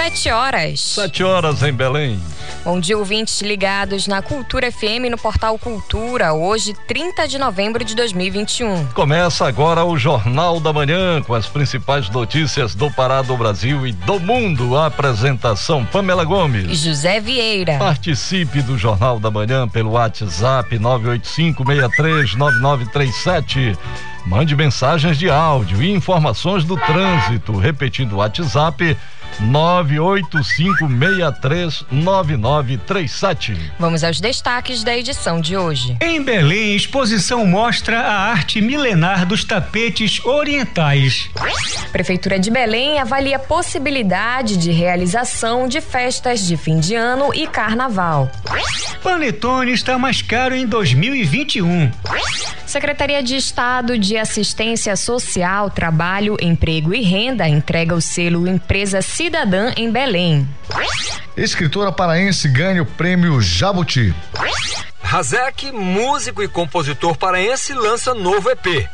Sete horas. Sete horas em Belém. Bom dia, ouvintes ligados na Cultura FM no portal Cultura, hoje, 30 de novembro de 2021. Começa agora o Jornal da Manhã com as principais notícias do Pará, do Brasil e do mundo. A apresentação Pamela Gomes. E José Vieira. Participe do Jornal da Manhã pelo WhatsApp 985639937. Mande mensagens de áudio e informações do trânsito. Repetindo o WhatsApp 985639937. Vamos aos destaques da edição de hoje. Em Belém, exposição mostra a arte milenar dos tapetes orientais. Prefeitura de Belém avalia a possibilidade de realização de festas de fim de ano e carnaval. Panetone está mais caro em 2021. Secretaria de Estado de Assistência Social, Trabalho, Emprego e Renda entrega o selo Empresa Cidadã em Belém. Escritora paraense ganha o prêmio Jabuti. Razek, músico e compositor paraense, lança novo EP.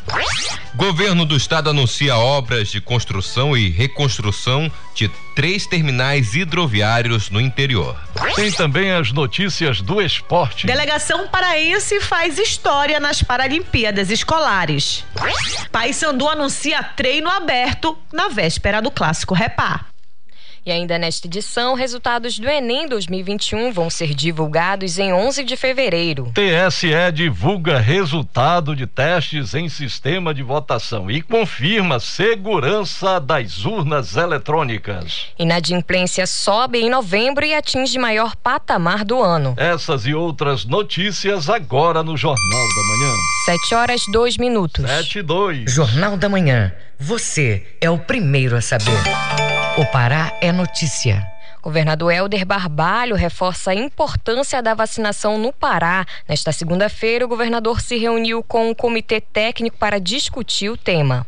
Governo do Estado anuncia obras de construção e reconstrução de três terminais hidroviários no interior. Tem também as notícias do esporte. Delegação paraense faz história nas Paralimpíadas Escolares. Paysandu anuncia treino aberto na véspera do Clássico Repá. E ainda nesta edição, resultados do Enem 2021 vão ser divulgados em 11 de fevereiro. TSE divulga resultado de testes em sistema de votação e confirma segurança das urnas eletrônicas. Inadimplência sobe em novembro e atinge maior patamar do ano. Essas e outras notícias agora no Jornal da Manhã. 7 horas 2 minutos. 7 e 2. Jornal da Manhã. Você é o primeiro a saber. O Pará é notícia. Governador Helder Barbalho reforça a importância da vacinação no Pará. Nesta segunda-feira, o governador se reuniu com um comitê técnico para discutir o tema.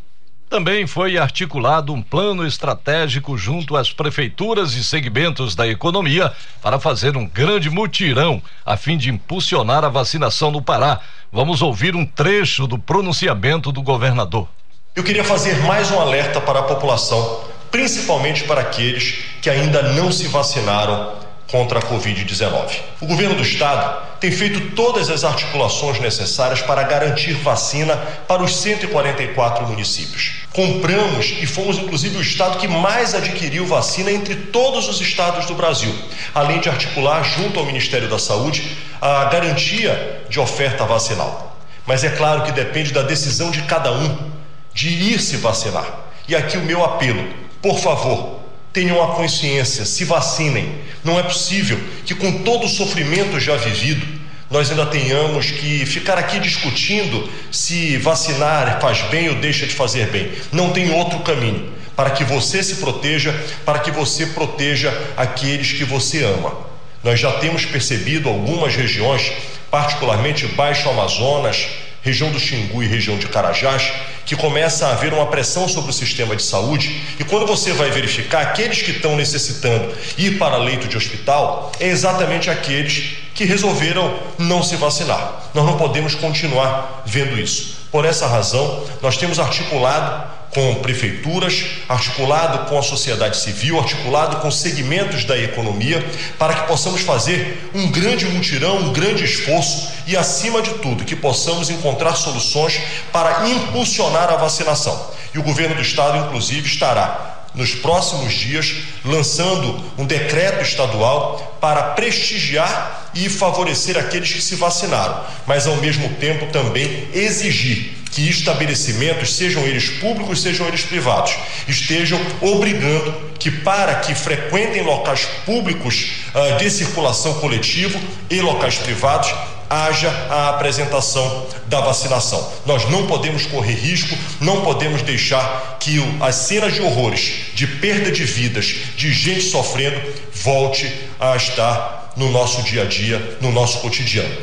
Também foi articulado um plano estratégico junto às prefeituras e segmentos da economia para fazer um grande mutirão a fim de impulsionar a vacinação no Pará. Vamos ouvir um trecho do pronunciamento do governador. Eu queria fazer mais um alerta para a população principalmente para aqueles que ainda não se vacinaram contra a Covid-19. O governo do estado tem feito todas as articulações necessárias para garantir vacina para os 144 municípios. Compramos e fomos, inclusive, o estado que mais adquiriu vacina entre todos os estados do Brasil, além de articular, junto ao Ministério da Saúde, a garantia de oferta vacinal. Mas é claro que depende da decisão de cada um de ir se vacinar. E aqui o meu apelo por favor, tenham a consciência, se vacinem. Não é possível que, com todo o sofrimento já vivido, nós ainda tenhamos que ficar aqui discutindo se vacinar faz bem ou deixa de fazer bem. Não tem outro caminho para que você se proteja, para que você proteja aqueles que você ama. Nós já temos percebido algumas regiões, particularmente Baixo Amazonas, região do Xingu e região de Carajás, que começa a haver uma pressão sobre o sistema de saúde, e quando você vai verificar aqueles que estão necessitando ir para leito de hospital, é exatamente aqueles que resolveram não se vacinar. Nós não podemos continuar vendo isso. Por essa razão, nós temos articulado com prefeituras, articulado com a sociedade civil, articulado com segmentos da economia, para que possamos fazer um grande mutirão, um grande esforço e, acima de tudo, que possamos encontrar soluções para impulsionar a vacinação. E o governo do estado, inclusive, estará nos próximos dias lançando um decreto estadual para prestigiar e favorecer aqueles que se vacinaram, mas ao mesmo tempo também exigir que estabelecimentos, sejam eles públicos, sejam eles privados, estejam obrigando que para que frequentem locais públicos uh, de circulação coletivo e locais privados haja a apresentação da vacinação. Nós não podemos correr risco, não podemos deixar que o, as cenas de horrores, de perda de vidas, de gente sofrendo, volte a estar no nosso dia a dia, no nosso cotidiano.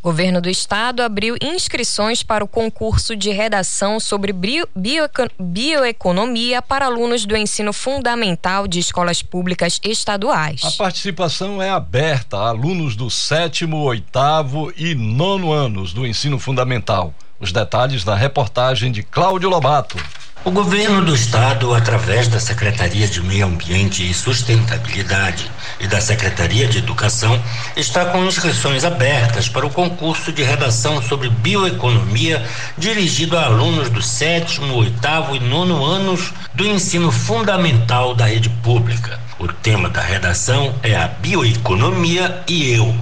Governo do estado abriu inscrições para o concurso de redação sobre bio, bioeconomia para alunos do ensino fundamental de escolas públicas estaduais. A participação é aberta a alunos do sétimo, oitavo e nono anos do ensino fundamental. Os detalhes na reportagem de Cláudio Lobato. O governo do estado, através da Secretaria de Meio Ambiente e Sustentabilidade e da Secretaria de Educação, está com inscrições abertas para o concurso de redação sobre bioeconomia dirigido a alunos do sétimo, oitavo e nono anos do ensino fundamental da rede pública. O tema da redação é a bioeconomia e eu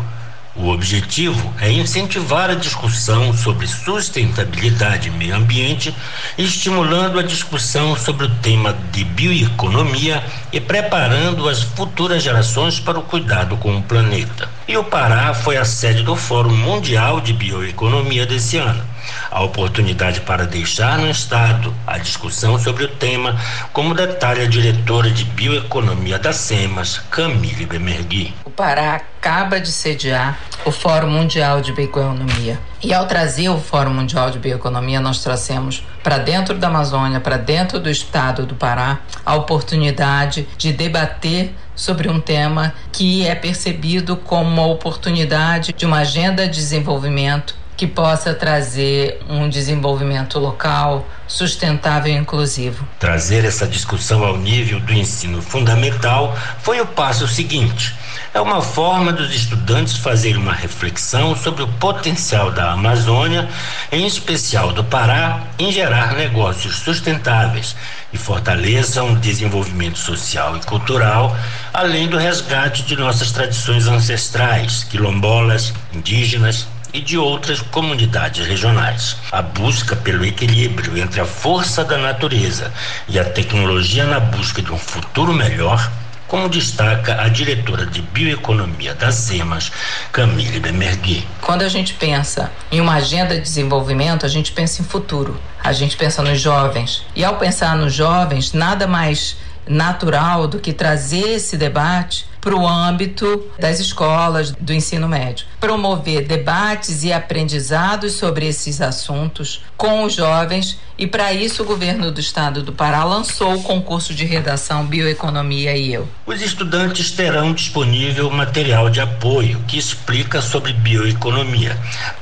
o objetivo é incentivar a discussão sobre sustentabilidade e meio ambiente, estimulando a discussão sobre o tema de bioeconomia e preparando as futuras gerações para o cuidado com o planeta. E o Pará foi a sede do Fórum Mundial de Bioeconomia desse ano a oportunidade para deixar no Estado a discussão sobre o tema, como detalha a diretora de Bioeconomia da SEMAS, Camille Bemergui. O Pará acaba de sediar o Fórum Mundial de Bioeconomia. E ao trazer o Fórum Mundial de Bioeconomia, nós trouxemos para dentro da Amazônia, para dentro do estado do Pará, a oportunidade de debater sobre um tema que é percebido como uma oportunidade de uma agenda de desenvolvimento que possa trazer um desenvolvimento local sustentável e inclusivo. Trazer essa discussão ao nível do ensino fundamental foi o passo seguinte. É uma forma dos estudantes fazerem uma reflexão sobre o potencial da Amazônia, em especial do Pará, em gerar negócios sustentáveis e fortaleçam o desenvolvimento social e cultural, além do resgate de nossas tradições ancestrais, quilombolas, indígenas, e de outras comunidades regionais. A busca pelo equilíbrio entre a força da natureza e a tecnologia na busca de um futuro melhor como destaca a diretora de bioeconomia da SEMAS, Camille Bemergui. Quando a gente pensa em uma agenda de desenvolvimento, a gente pensa em futuro, a gente pensa nos jovens. E ao pensar nos jovens, nada mais natural do que trazer esse debate para o âmbito das escolas do ensino médio. Promover debates e aprendizados sobre esses assuntos com os jovens e para isso o governo do estado do Pará lançou o concurso de redação Bioeconomia e eu. Os estudantes terão disponível material de apoio que explica sobre bioeconomia.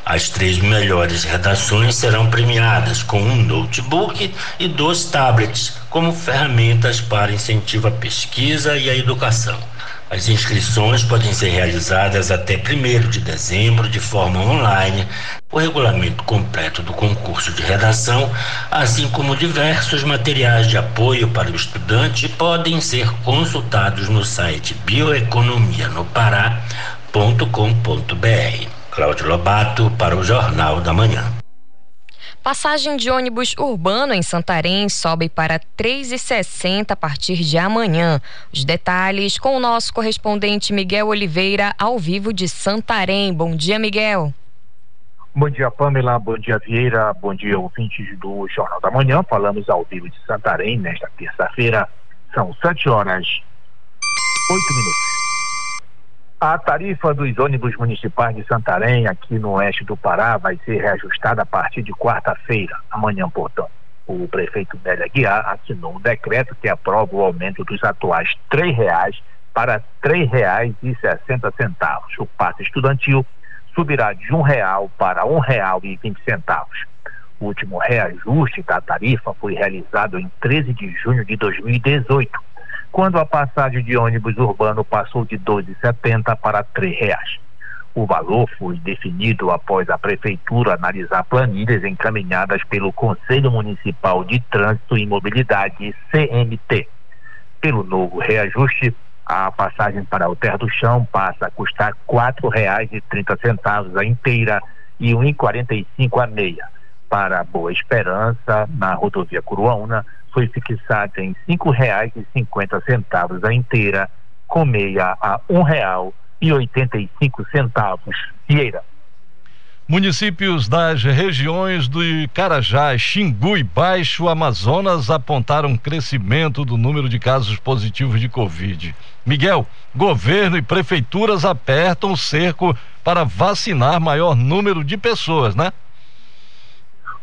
As três melhores redações serão premiadas com um notebook e dois tablets como ferramentas para incentivo à pesquisa e à educação. As inscrições podem ser realizadas até 1 de dezembro de forma online. O regulamento completo do concurso de redação, assim como diversos materiais de apoio para o estudante, podem ser consultados no site bioeconomianopará.com.br. Cláudio Lobato para o Jornal da Manhã. Passagem de ônibus urbano em Santarém sobe para R$ 3,60 a partir de amanhã. Os detalhes com o nosso correspondente Miguel Oliveira, ao vivo de Santarém. Bom dia, Miguel. Bom dia, Pamela. Bom dia, Vieira. Bom dia, ouvintes do Jornal da Manhã. Falamos ao vivo de Santarém nesta terça-feira. São sete horas, oito minutos. A tarifa dos ônibus municipais de Santarém, aqui no oeste do Pará, vai ser reajustada a partir de quarta-feira, amanhã, portanto. O prefeito Nélia Guiar assinou um decreto que aprova o aumento dos atuais R$ reais para R$ 3,60. O passe estudantil subirá de um real para real vinte centavos. O último reajuste da tarifa foi realizado em 13 de junho de 2018 quando a passagem de ônibus urbano passou de R$ 2,70 para R$ reais. O valor foi definido após a Prefeitura analisar planilhas encaminhadas pelo Conselho Municipal de Trânsito e Mobilidade, CMT. Pelo novo reajuste, a passagem para o Terra do Chão passa a custar R$ 4,30 a inteira e R$ 1,45 a meia. Para Boa Esperança, na rodovia Curuaúna, foi fixada em cinquenta centavos a inteira, com meia a cinco centavos. Vieira. Municípios das regiões do Carajás, Xingu e Baixo Amazonas apontaram crescimento do número de casos positivos de Covid. Miguel, governo e prefeituras apertam o cerco para vacinar maior número de pessoas, né?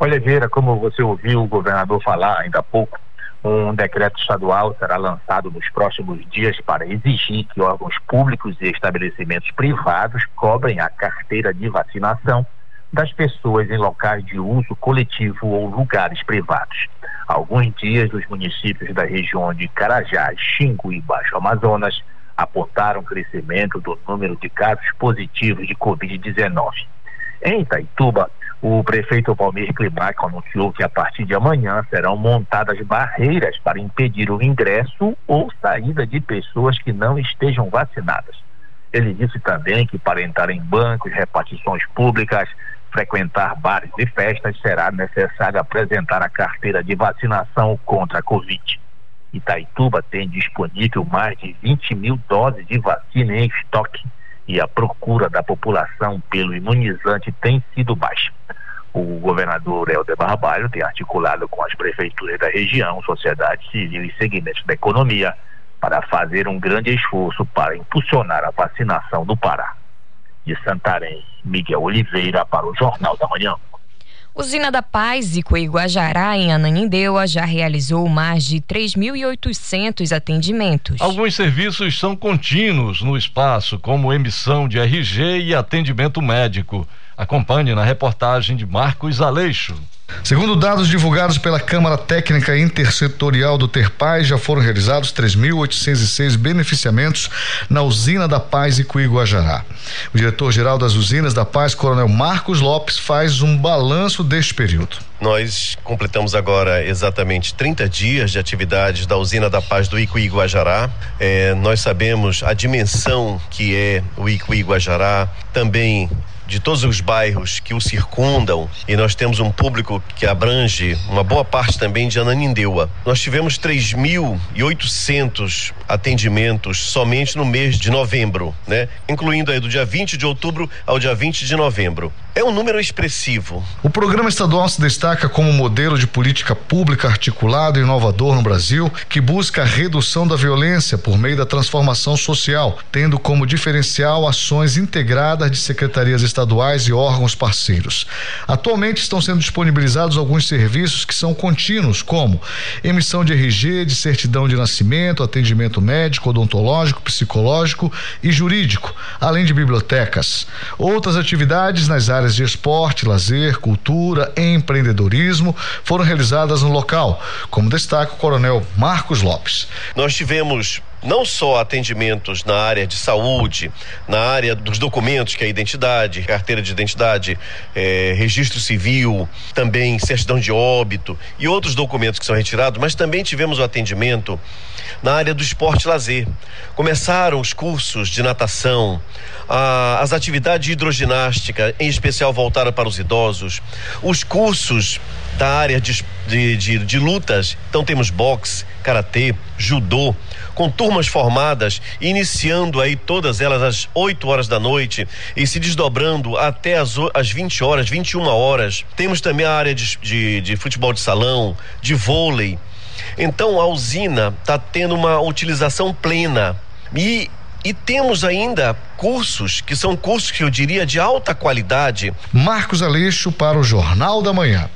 Oliveira, como você ouviu o governador falar ainda há pouco, um decreto estadual será lançado nos próximos dias para exigir que órgãos públicos e estabelecimentos privados cobrem a carteira de vacinação das pessoas em locais de uso coletivo ou lugares privados. Alguns dias, os municípios da região de Carajás, Xingu e Baixo Amazonas apontaram crescimento do número de casos positivos de Covid-19. Em Itaituba, o prefeito Palmir Climaco anunciou que a partir de amanhã serão montadas barreiras para impedir o ingresso ou saída de pessoas que não estejam vacinadas. Ele disse também que para entrar em bancos, repartições públicas, frequentar bares e festas, será necessário apresentar a carteira de vacinação contra a Covid. Itaituba tem disponível mais de 20 mil doses de vacina em estoque e a procura da população pelo imunizante tem sido baixa. O governador Helder Barbalho tem articulado com as prefeituras da região, sociedade civil e segmentos da economia para fazer um grande esforço para impulsionar a vacinação do Pará. De Santarém, Miguel Oliveira para o Jornal da Manhã. Usina da Paz e Coiguajará, em Ananindeua, já realizou mais de 3.800 atendimentos. Alguns serviços são contínuos no espaço, como emissão de RG e atendimento médico. Acompanhe na reportagem de Marcos Aleixo. Segundo dados divulgados pela Câmara Técnica Intersetorial do Terpaz, já foram realizados 3.806 beneficiamentos na usina da Paz e Cuiguajará. O diretor-geral das usinas da Paz, Coronel Marcos Lopes, faz um balanço deste período. Nós completamos agora exatamente 30 dias de atividades da usina da Paz do Icuí Guajará. É, nós sabemos a dimensão que é o Icuí Guajará, também de todos os bairros que o circundam e nós temos um público que abrange uma boa parte também de Ananindeua. Nós tivemos 3.800 atendimentos somente no mês de novembro, né? Incluindo aí do dia 20 de outubro ao dia 20 de novembro. É um número expressivo. O programa estadual se destaca como modelo de política pública articulado e inovador no Brasil, que busca a redução da violência por meio da transformação social, tendo como diferencial ações integradas de secretarias estaduais e órgãos parceiros. Atualmente estão sendo disponibilizados alguns serviços que são contínuos, como emissão de RG, de certidão de nascimento, atendimento médico, odontológico, psicológico e jurídico, além de bibliotecas. Outras atividades nas áreas áreas de esporte, lazer, cultura, empreendedorismo foram realizadas no local, como destaca o coronel Marcos Lopes. Nós tivemos não só atendimentos na área de saúde, na área dos documentos, que é a identidade, carteira de identidade, é, registro civil, também certidão de óbito e outros documentos que são retirados, mas também tivemos o atendimento na área do esporte lazer. Começaram os cursos de natação, a, as atividades de hidroginástica, em especial voltadas para os idosos, os cursos da área de, de, de, de lutas. Então temos boxe, karatê, judô, com turmas formadas, iniciando aí todas elas às 8 horas da noite e se desdobrando até as, as 20 horas, 21 horas. Temos também a área de, de, de futebol de salão, de vôlei. Então a usina está tendo uma utilização plena. E e temos ainda cursos que são cursos que eu diria de alta qualidade. Marcos Aleixo para o Jornal da Manhã.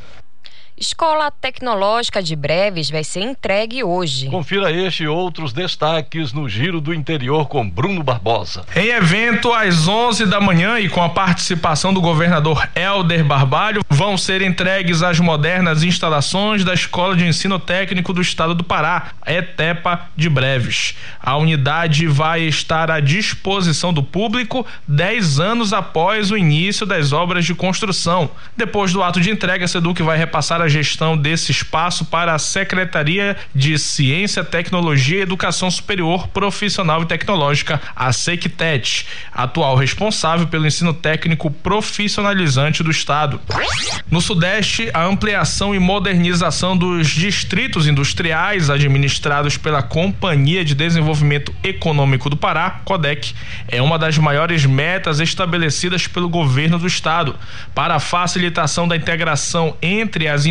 Escola Tecnológica de Breves vai ser entregue hoje. Confira este e outros destaques no Giro do Interior com Bruno Barbosa. Em evento às 11 da manhã e com a participação do governador Helder Barbalho, vão ser entregues as modernas instalações da Escola de Ensino Técnico do Estado do Pará, ETEPA de Breves. A unidade vai estar à disposição do público 10 anos após o início das obras de construção. Depois do ato de entrega, a SEDUC vai repassar a gestão desse espaço para a Secretaria de Ciência, Tecnologia e Educação Superior Profissional e Tecnológica, a SECTET, atual responsável pelo ensino técnico profissionalizante do Estado. No Sudeste, a ampliação e modernização dos distritos industriais administrados pela Companhia de Desenvolvimento Econômico do Pará, CODEC, é uma das maiores metas estabelecidas pelo governo do Estado para a facilitação da integração entre as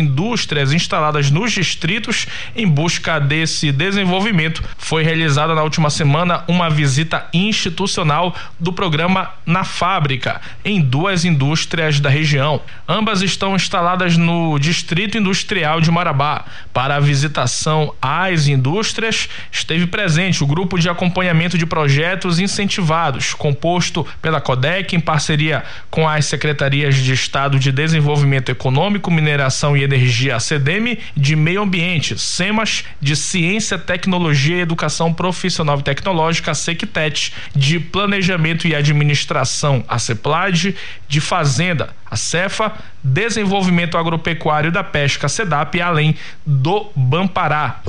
instaladas nos distritos em busca desse desenvolvimento. Foi realizada na última semana uma visita institucional do programa Na Fábrica, em duas indústrias da região. Ambas estão instaladas no Distrito Industrial de Marabá. Para a visitação às indústrias, esteve presente o grupo de acompanhamento de projetos incentivados, composto pela CODEC em parceria com as secretarias de Estado de Desenvolvimento Econômico, Mineração e Energia, CDM, de Meio Ambiente, SEMAS, de Ciência, Tecnologia e Educação Profissional e Tecnológica, SECTET, de Planejamento e Administração, a CEPLAD, de Fazenda, a Cefa, Desenvolvimento Agropecuário da Pesca, SEDAP, além do Bampará.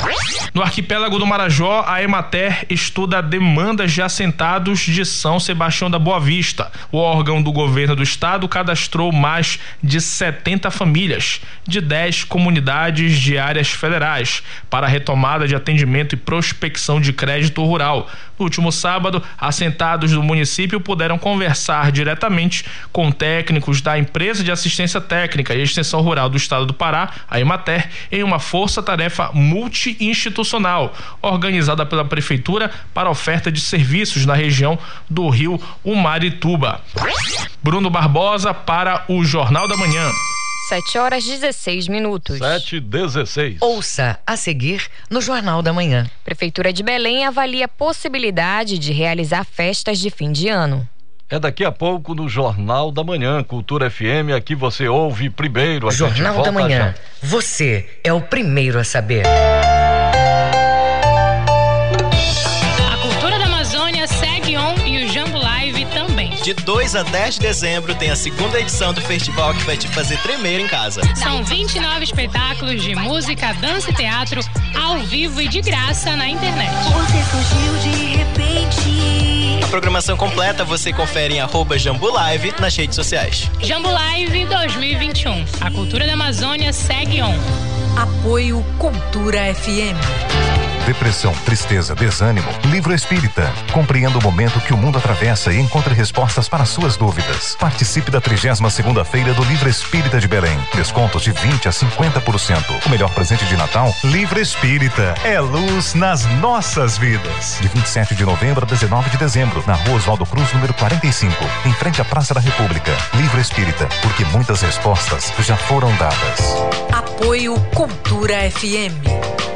No arquipélago do Marajó, a Emater estuda demandas de assentados de São Sebastião da Boa Vista. O órgão do governo do estado cadastrou mais de 70 famílias de 10 comunidades de áreas federais para retomada de atendimento e prospecção de crédito rural. No último sábado, assentados do município puderam conversar diretamente com técnicos da empresa de assistência técnica e extensão rural do estado do Pará, a Emater, em uma força-tarefa multi-institucional organizada pela prefeitura para oferta de serviços na região do Rio Umarituba. Bruno Barbosa para o Jornal da Manhã. 7 horas 16 minutos. 7 16. Ouça a seguir no Jornal da Manhã. Prefeitura de Belém avalia a possibilidade de realizar festas de fim de ano. É daqui a pouco no Jornal da Manhã, Cultura FM, aqui você ouve primeiro. A Jornal da Manhã, você é o primeiro a saber. De 2 a 10 de dezembro tem a segunda edição do festival que vai te fazer tremer em casa. São 29 espetáculos de música, dança e teatro ao vivo e de graça na internet. Você fugiu de repente. A programação completa você confere em arroba Jambu Live nas redes sociais. Jambu Live 2021. A cultura da Amazônia segue on. Apoio Cultura FM. Depressão, tristeza, desânimo. Livro Espírita. Compreenda o momento que o mundo atravessa e encontre respostas para suas dúvidas. Participe da 32 segunda feira do Livro Espírita de Belém. Descontos de 20 a 50%. O melhor presente de Natal? Livro Espírita. É luz nas nossas vidas. De 27 de novembro a 19 de dezembro, na Rua Oswaldo Cruz, número 45, em frente à Praça da República. Livro Espírita, porque muitas respostas já foram dadas. Apoio Cultura FM.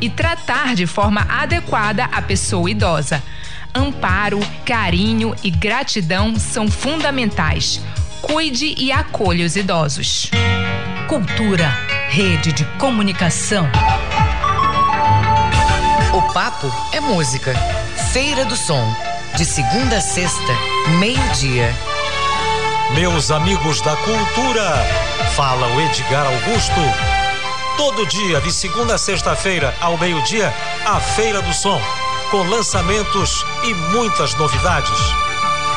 e tratar de forma adequada a pessoa idosa. Amparo, carinho e gratidão são fundamentais. Cuide e acolha os idosos. Cultura, rede de comunicação. O papo é música. Feira do Som. De segunda a sexta, meio-dia. Meus amigos da cultura, fala o Edgar Augusto. Todo dia, de segunda a sexta-feira, ao meio-dia, a Feira do Som, com lançamentos e muitas novidades.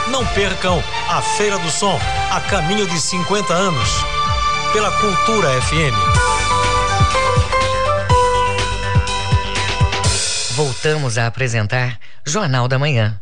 Não percam a Feira do Som, a caminho de 50 anos, pela Cultura FM. Voltamos a apresentar Jornal da Manhã.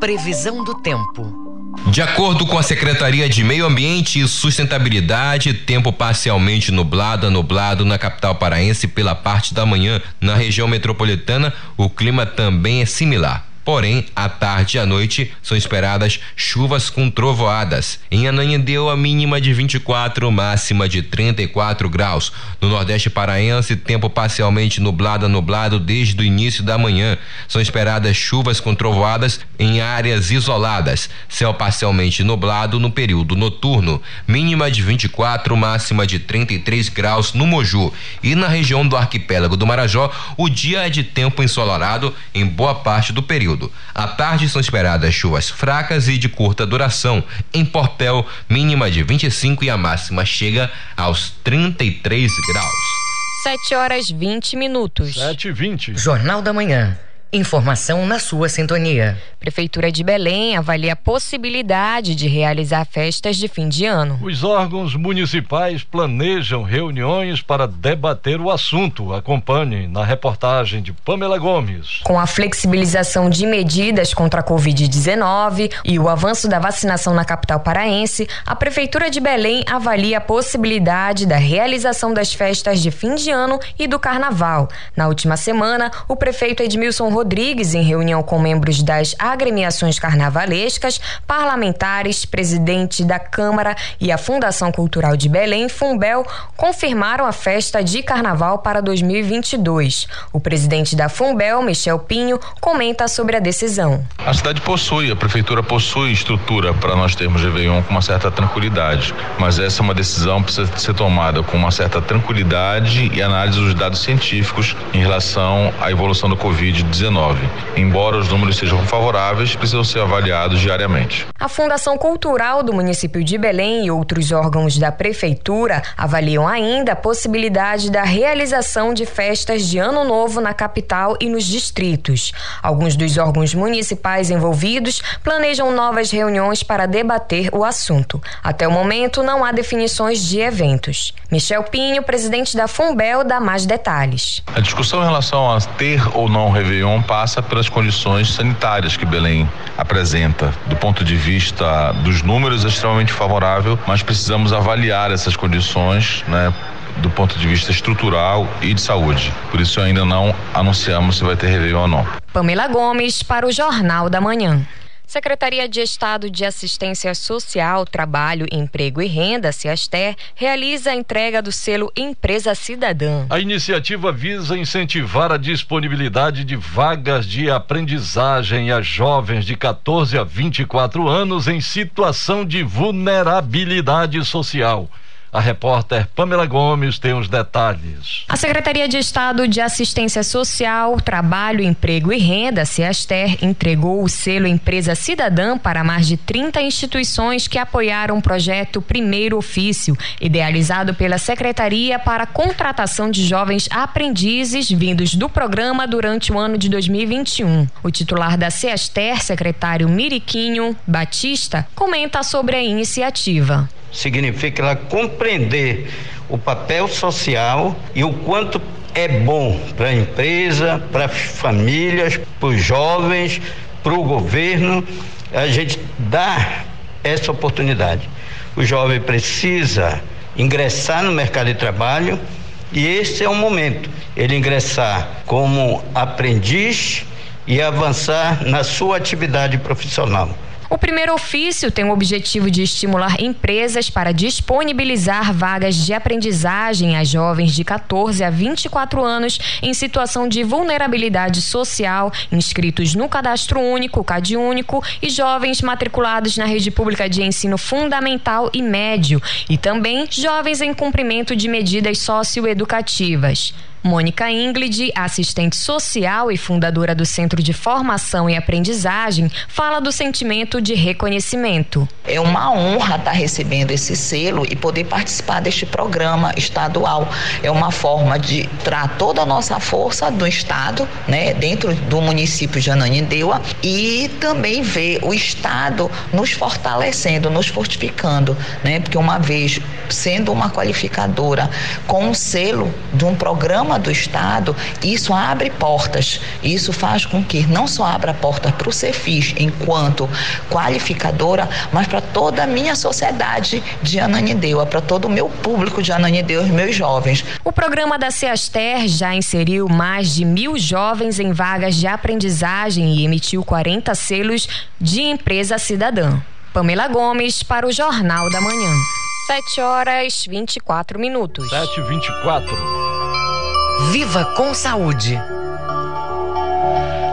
Previsão do tempo. De acordo com a Secretaria de Meio Ambiente e Sustentabilidade, tempo parcialmente nublado a nublado na capital paraense pela parte da manhã. Na região metropolitana, o clima também é similar. Porém, à tarde e à noite são esperadas chuvas com trovoadas. Em Ananindeua, a mínima de 24, máxima de 34 graus. No Nordeste Paraense, tempo parcialmente nublado a nublado desde o início da manhã. São esperadas chuvas com trovoadas em áreas isoladas. Céu parcialmente nublado no período noturno. Mínima de 24, máxima de 33 graus no Moju. E na região do arquipélago do Marajó, o dia é de tempo ensolarado em boa parte do período período. À tarde são esperadas chuvas fracas e de curta duração. Em Portel, mínima de 25 e a máxima chega aos 33 graus. 7 horas 20 minutos. 7 e 20. Jornal da Manhã. Informação na sua sintonia. Prefeitura de Belém avalia a possibilidade de realizar festas de fim de ano. Os órgãos municipais planejam reuniões para debater o assunto. Acompanhe na reportagem de Pamela Gomes. Com a flexibilização de medidas contra a Covid-19 e o avanço da vacinação na capital paraense, a Prefeitura de Belém avalia a possibilidade da realização das festas de fim de ano e do carnaval. Na última semana, o prefeito Edmilson Rodrigues, em reunião com membros das agremiações carnavalescas, parlamentares, presidente da Câmara e a Fundação Cultural de Belém, Fumbel, confirmaram a festa de carnaval para 2022. O presidente da Fumbel, Michel Pinho, comenta sobre a decisão. A cidade possui, a prefeitura possui estrutura para nós termos Réveillon com uma certa tranquilidade, mas essa é uma decisão que precisa ser tomada com uma certa tranquilidade e análise dos dados científicos em relação à evolução do Covid-19. Embora os números sejam favoráveis, precisam ser avaliados diariamente. A Fundação Cultural do município de Belém e outros órgãos da prefeitura avaliam ainda a possibilidade da realização de festas de Ano Novo na capital e nos distritos. Alguns dos órgãos municipais envolvidos planejam novas reuniões para debater o assunto. Até o momento, não há definições de eventos. Michel Pinho, presidente da Fumbel, dá mais detalhes. A discussão em relação a ter ou não Réveillon passa pelas condições sanitárias que Belém apresenta. Do ponto de vista dos números, é extremamente favorável, mas precisamos avaliar essas condições, né? do ponto de vista estrutural e de saúde. Por isso ainda não anunciamos se vai ter Réveillon ou não. Pamela Gomes para o Jornal da Manhã. Secretaria de Estado de Assistência Social, Trabalho, Emprego e Renda, CIASTER, realiza a entrega do selo Empresa Cidadã. A iniciativa visa incentivar a disponibilidade de vagas de aprendizagem a jovens de 14 a 24 anos em situação de vulnerabilidade social. A repórter Pamela Gomes tem os detalhes. A Secretaria de Estado de Assistência Social, Trabalho, Emprego e Renda, CIASTER, entregou o selo Empresa Cidadã para mais de 30 instituições que apoiaram o projeto Primeiro Ofício, idealizado pela Secretaria para a contratação de jovens aprendizes vindos do programa durante o ano de 2021. O titular da CIASTER, secretário Miriquinho Batista, comenta sobre a iniciativa significa ela compreender o papel social e o quanto é bom para a empresa, para as famílias, para os jovens, para o governo, a gente dar essa oportunidade. O jovem precisa ingressar no mercado de trabalho e esse é o momento, ele ingressar como aprendiz e avançar na sua atividade profissional. O primeiro ofício tem o objetivo de estimular empresas para disponibilizar vagas de aprendizagem a jovens de 14 a 24 anos em situação de vulnerabilidade social, inscritos no Cadastro Único, CadÚnico, e jovens matriculados na rede pública de ensino fundamental e médio, e também jovens em cumprimento de medidas socioeducativas. Mônica Inglid, assistente social e fundadora do Centro de Formação e Aprendizagem, fala do sentimento de reconhecimento. É uma honra estar recebendo esse selo e poder participar deste programa estadual. É uma forma de trazer toda a nossa força do Estado, né, dentro do município de Ananindeua e também ver o Estado nos fortalecendo, nos fortificando, né, porque uma vez sendo uma qualificadora com um selo de um programa do Estado, isso abre portas. Isso faz com que não só abra porta para o Cefis enquanto qualificadora, mas para toda a minha sociedade de Ananindeua, para todo o meu público de Ananindeua, os meus jovens. O programa da Ceaster já inseriu mais de mil jovens em vagas de aprendizagem e emitiu 40 selos de empresa cidadã. Pamela Gomes para o Jornal da Manhã. 7 horas 24 minutos. 7 h 24 Viva com saúde.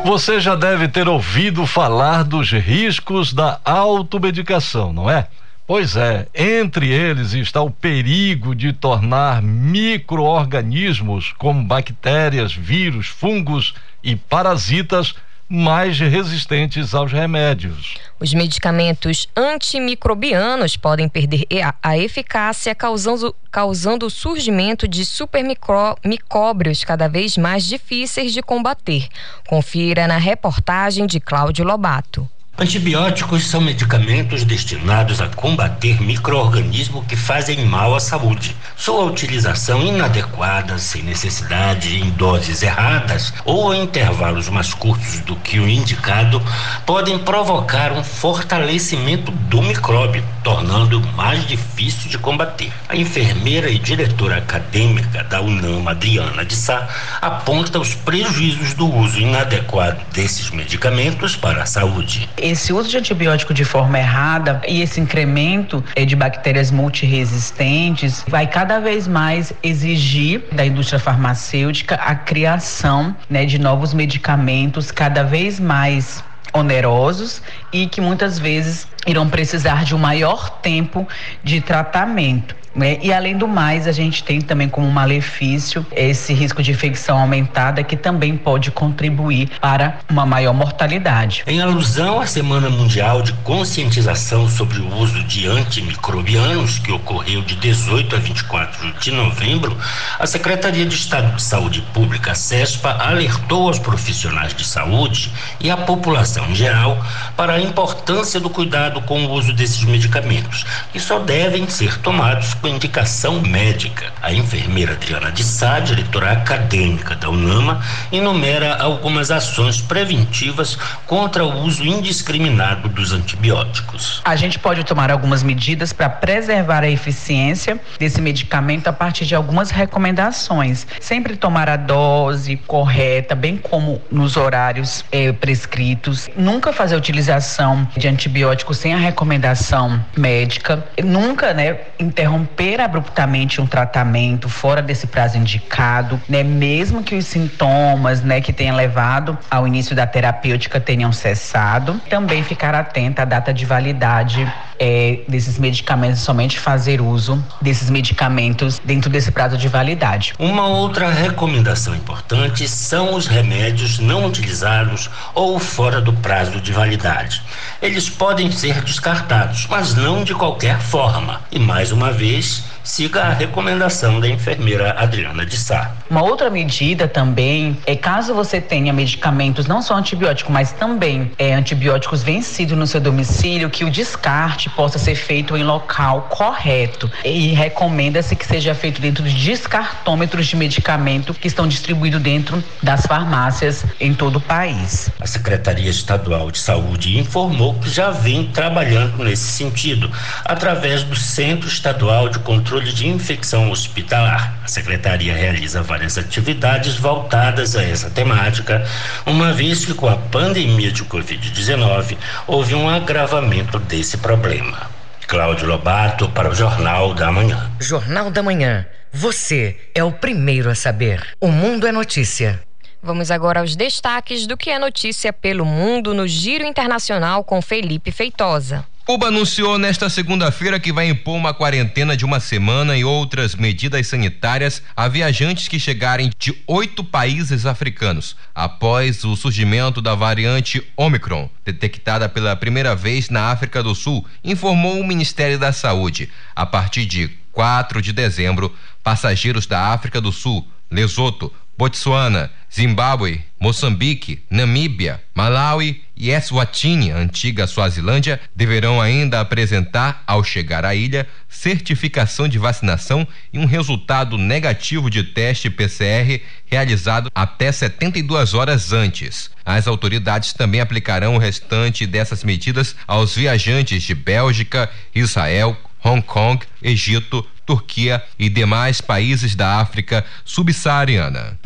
Você já deve ter ouvido falar dos riscos da automedicação, não é? Pois é, entre eles está o perigo de tornar micro-organismos como bactérias, vírus, fungos e parasitas mais resistentes aos remédios. Os medicamentos antimicrobianos podem perder a eficácia, causando, causando o surgimento de supermicróbios cada vez mais difíceis de combater. Confira na reportagem de Cláudio Lobato. Antibióticos são medicamentos destinados a combater microorganismos que fazem mal à saúde. Sua utilização inadequada, sem necessidade, em doses erradas ou em intervalos mais curtos do que o indicado, podem provocar um fortalecimento do micróbio, tornando mais difícil de combater. A enfermeira e diretora acadêmica da UNAM, Adriana de Sá, aponta os prejuízos do uso inadequado desses medicamentos para a saúde esse uso de antibiótico de forma errada e esse incremento é, de bactérias multiresistentes vai cada vez mais exigir da indústria farmacêutica a criação né, de novos medicamentos cada vez mais onerosos e que muitas vezes irão precisar de um maior tempo de tratamento. Né? E além do mais, a gente tem também como malefício esse risco de infecção aumentada que também pode contribuir para uma maior mortalidade. Em alusão à Semana Mundial de Conscientização sobre o uso de antimicrobianos, que ocorreu de 18 a 24 de novembro, a Secretaria de Estado de Saúde Pública, a CESPA, alertou aos profissionais de saúde e à população em geral para a importância do cuidado com o uso desses medicamentos, que só devem ser tomados com indicação médica. A enfermeira Adriana de Sá, diretora acadêmica da UNAMA, enumera algumas ações preventivas contra o uso indiscriminado dos antibióticos. A gente pode tomar algumas medidas para preservar a eficiência desse medicamento a partir de algumas recomendações. Sempre tomar a dose correta, bem como nos horários eh, prescritos. Nunca fazer utilização de antibióticos sem a recomendação médica. Nunca, né, interromper interromper abruptamente um tratamento fora desse prazo indicado, né, mesmo que os sintomas, né, que tenham levado ao início da terapêutica tenham cessado, também ficar atenta à data de validade é, desses medicamentos, somente fazer uso desses medicamentos dentro desse prazo de validade. Uma outra recomendação importante são os remédios não utilizados ou fora do prazo de validade. Eles podem ser descartados, mas não de qualquer forma. E mais uma vez, peace. Siga a recomendação da enfermeira Adriana de Sá. Uma outra medida também é caso você tenha medicamentos, não só antibióticos, mas também é, antibióticos vencidos no seu domicílio, que o descarte possa ser feito em local correto. E recomenda-se que seja feito dentro de descartômetros de medicamento que estão distribuídos dentro das farmácias em todo o país. A Secretaria Estadual de Saúde informou que já vem trabalhando nesse sentido, através do Centro Estadual de Controle controle de infecção hospitalar. A secretaria realiza várias atividades voltadas a essa temática, uma vez que com a pandemia de Covid-19 houve um agravamento desse problema. Cláudio Lobato para o Jornal da Manhã. Jornal da Manhã. Você é o primeiro a saber. O Mundo é Notícia. Vamos agora aos destaques do que é notícia pelo mundo no Giro Internacional com Felipe Feitosa. Cuba anunciou nesta segunda-feira que vai impor uma quarentena de uma semana e outras medidas sanitárias a viajantes que chegarem de oito países africanos, após o surgimento da variante Omicron, detectada pela primeira vez na África do Sul, informou o Ministério da Saúde. A partir de 4 de dezembro, passageiros da África do Sul, Lesoto, Botsuana, Zimbábue, Moçambique, Namíbia, Malawi e Eswatini, antiga Suazilândia, deverão ainda apresentar, ao chegar à ilha, certificação de vacinação e um resultado negativo de teste PCR realizado até 72 horas antes. As autoridades também aplicarão o restante dessas medidas aos viajantes de Bélgica, Israel, Hong Kong, Egito, Turquia e demais países da África subsaariana.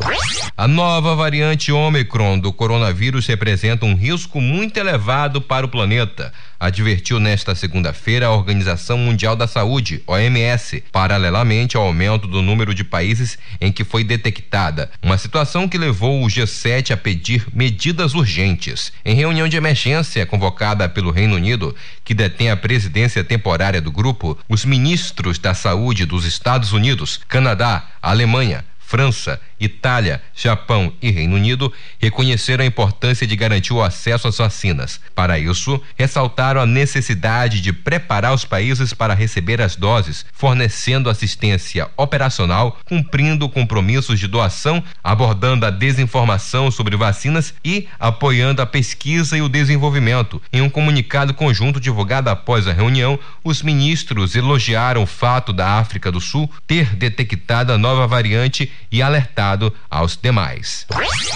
A nova variante Omicron do coronavírus representa um risco muito elevado para o planeta, advertiu nesta segunda-feira a Organização Mundial da Saúde, OMS, paralelamente ao aumento do número de países em que foi detectada, uma situação que levou o G7 a pedir medidas urgentes. Em reunião de emergência convocada pelo Reino Unido, que detém a presidência temporária do grupo, os ministros da saúde dos Estados Unidos, Canadá, Alemanha, França, Itália, Japão e Reino Unido reconheceram a importância de garantir o acesso às vacinas. Para isso, ressaltaram a necessidade de preparar os países para receber as doses, fornecendo assistência operacional, cumprindo compromissos de doação, abordando a desinformação sobre vacinas e apoiando a pesquisa e o desenvolvimento. Em um comunicado conjunto divulgado após a reunião, os ministros elogiaram o fato da África do Sul ter detectado a nova variante e alertado aos demais.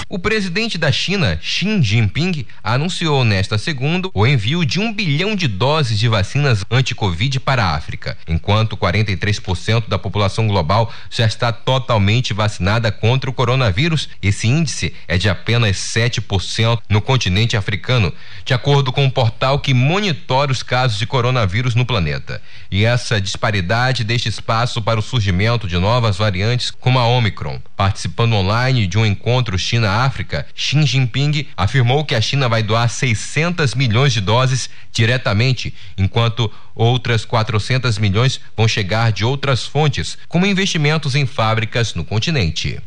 O presidente da China, Xi Jinping, anunciou nesta segunda o envio de um bilhão de doses de vacinas anti-Covid para a África, enquanto 43% da população global já está totalmente vacinada contra o coronavírus. Esse índice é de apenas 7% no continente africano, de acordo com o um portal que monitora os casos de coronavírus no planeta. E essa disparidade deixa espaço para o surgimento de novas variantes como a Omicron. Participando online de um encontro China-África, Xi Jinping afirmou que a China vai doar 600 milhões de doses diretamente, enquanto outras 400 milhões vão chegar de outras fontes, como investimentos em fábricas no continente.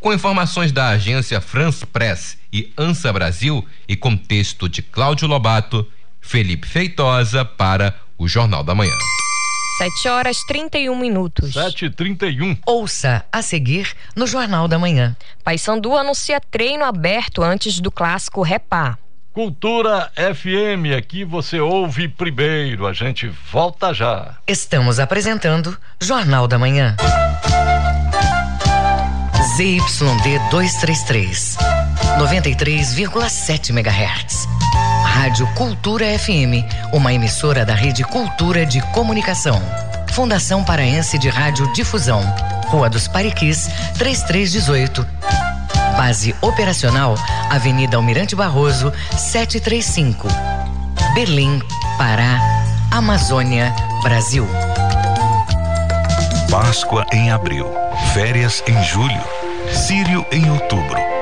Com informações da agência France Press e ANSA Brasil e contexto de Cláudio Lobato, Felipe Feitosa para o Jornal da Manhã. 7 horas 31 minutos. 7 e 31 Ouça a seguir no Jornal da Manhã. Paysandu anuncia treino aberto antes do clássico Repá. Cultura FM, aqui você ouve primeiro. A gente volta já. Estamos apresentando Jornal da Manhã. ZYD 233, 93,7 MHz. Rádio Cultura FM, uma emissora da Rede Cultura de Comunicação. Fundação Paraense de Rádio Difusão, Rua dos Pariquis, 3318. Base operacional, Avenida Almirante Barroso, 735. Berlim, Pará, Amazônia, Brasil. Páscoa em abril, férias em julho, Sírio em outubro.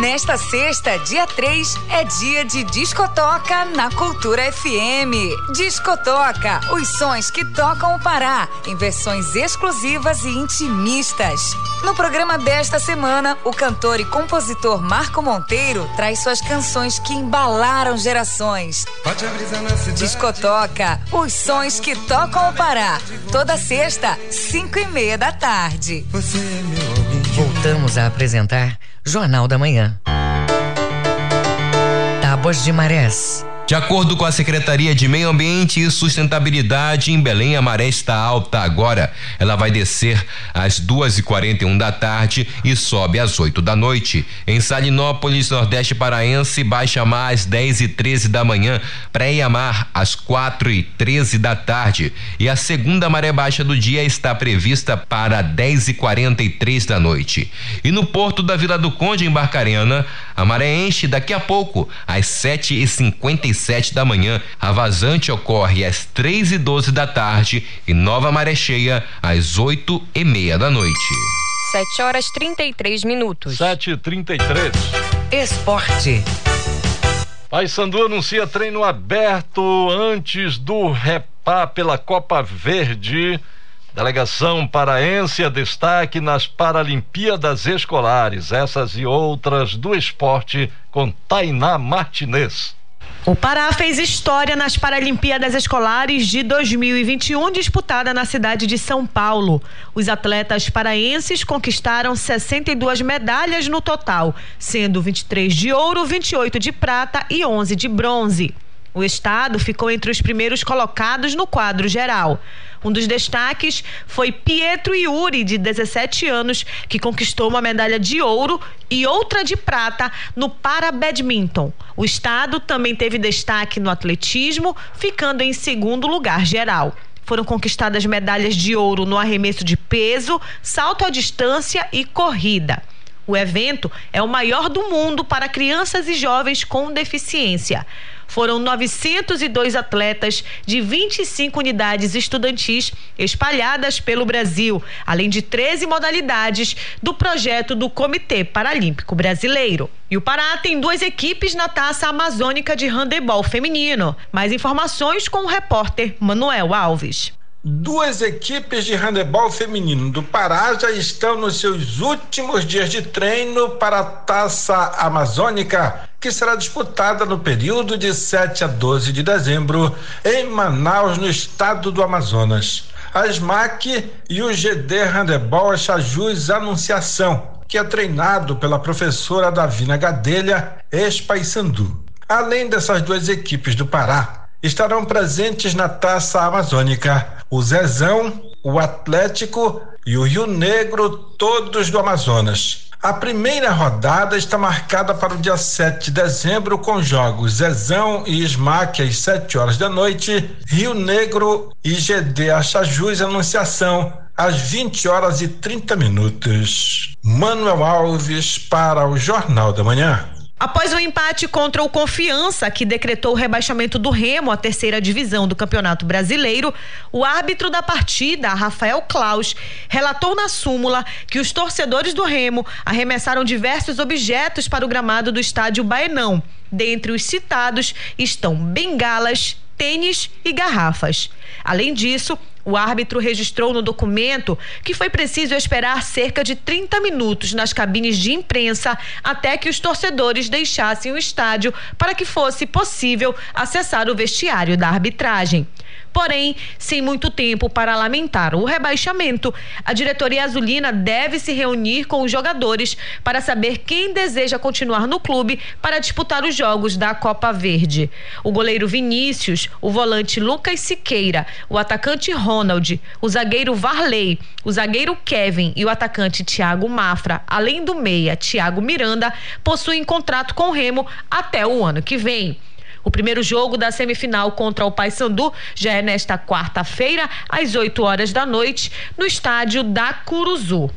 Nesta sexta, dia 3, é dia de Discotoca na Cultura FM. Discotoca, os sons que tocam o Pará, em versões exclusivas e intimistas. No programa desta semana, o cantor e compositor Marco Monteiro traz suas canções que embalaram gerações. Discotoca, os sons que tocam o Pará. Toda sexta, 5 e meia da tarde. Voltamos a apresentar Jornal da Manhã. Tábuas de Marés. De acordo com a Secretaria de Meio Ambiente e Sustentabilidade, em Belém a maré está alta agora. Ela vai descer às duas e quarenta e um da tarde e sobe às 8 da noite. Em Salinópolis, Nordeste Paraense, baixa mar às 10 e 13 da manhã, pré-mar às quatro e 13 da tarde. E a segunda maré baixa do dia está prevista para 10 e 43 da noite. E no porto da Vila do Conde, em Barcarena, a maré enche daqui a pouco, às 7 e 57 sete da manhã. A vazante ocorre às três e doze da tarde e nova maré cheia às oito e meia da noite. 7 horas 33 minutos. 7 e 33 Esporte. Paysandu anuncia treino aberto antes do Repá pela Copa Verde. Delegação paraense a destaque nas Paralimpíadas Escolares, essas e outras do esporte com Tainá Martinez. O Pará fez história nas Paralimpíadas Escolares de 2021, disputada na cidade de São Paulo. Os atletas paraenses conquistaram 62 medalhas no total, sendo 23 de ouro, 28 de prata e 11 de bronze. O estado ficou entre os primeiros colocados no quadro geral. Um dos destaques foi Pietro Yuri, de 17 anos, que conquistou uma medalha de ouro e outra de prata no para badminton. O estado também teve destaque no atletismo, ficando em segundo lugar geral. Foram conquistadas medalhas de ouro no arremesso de peso, salto à distância e corrida. O evento é o maior do mundo para crianças e jovens com deficiência. Foram 902 atletas de 25 unidades estudantis espalhadas pelo Brasil, além de 13 modalidades do projeto do Comitê Paralímpico Brasileiro. E o Pará tem duas equipes na Taça Amazônica de Handebol Feminino. Mais informações com o repórter Manuel Alves. Duas equipes de handebol feminino do Pará já estão nos seus últimos dias de treino para a Taça Amazônica, que será disputada no período de 7 a 12 de dezembro em Manaus, no estado do Amazonas. A SMAC e o GD Handebol Chajus Anunciação, que é treinado pela professora Davina Gadelha, ex-Paysandu. Além dessas duas equipes do Pará, estarão presentes na Taça Amazônica o Zezão, o Atlético e o Rio Negro, todos do Amazonas. A primeira rodada está marcada para o dia 7 de dezembro com jogos Zezão e Smack às 7 horas da noite, Rio Negro e GD Achajus Anunciação às 20 horas e 30 minutos. Manuel Alves para o Jornal da Manhã. Após o um empate contra o Confiança, que decretou o rebaixamento do Remo à terceira divisão do Campeonato Brasileiro, o árbitro da partida, Rafael Klaus, relatou na súmula que os torcedores do Remo arremessaram diversos objetos para o gramado do estádio Baenão. Dentre os citados estão bengalas, tênis e garrafas. Além disso, o árbitro registrou no documento que foi preciso esperar cerca de 30 minutos nas cabines de imprensa até que os torcedores deixassem o estádio para que fosse possível acessar o vestiário da arbitragem. Porém, sem muito tempo para lamentar o rebaixamento, a diretoria azulina deve se reunir com os jogadores para saber quem deseja continuar no clube para disputar os jogos da Copa Verde. O goleiro Vinícius, o volante Lucas Siqueira, o atacante Ronald, o zagueiro Varley, o zagueiro Kevin e o atacante Thiago Mafra, além do meia Thiago Miranda, possuem contrato com o Remo até o ano que vem. O primeiro jogo da semifinal contra o Paysandu já é nesta quarta-feira, às 8 horas da noite, no estádio da Curuzu.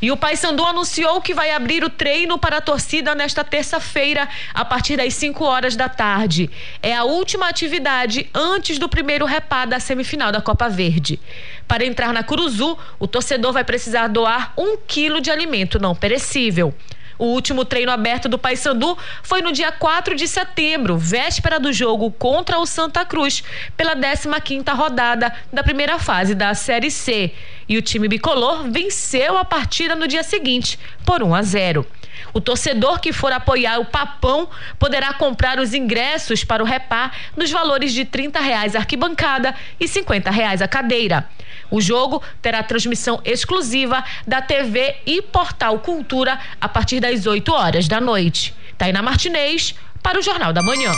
E o Paysandu anunciou que vai abrir o treino para a torcida nesta terça-feira, a partir das 5 horas da tarde. É a última atividade antes do primeiro repá da semifinal da Copa Verde. Para entrar na Curuzu, o torcedor vai precisar doar um quilo de alimento não perecível. O último treino aberto do Paysandu foi no dia 4 de setembro, véspera do jogo contra o Santa Cruz, pela 15ª rodada da primeira fase da Série C. E o time bicolor venceu a partida no dia seguinte, por 1 a 0. O torcedor que for apoiar o Papão poderá comprar os ingressos para o repar nos valores de R$ reais a arquibancada e R$ reais a cadeira. O jogo terá transmissão exclusiva da TV e Portal Cultura a partir das 8 horas da noite. Tainá Martinez para o Jornal da Manhã.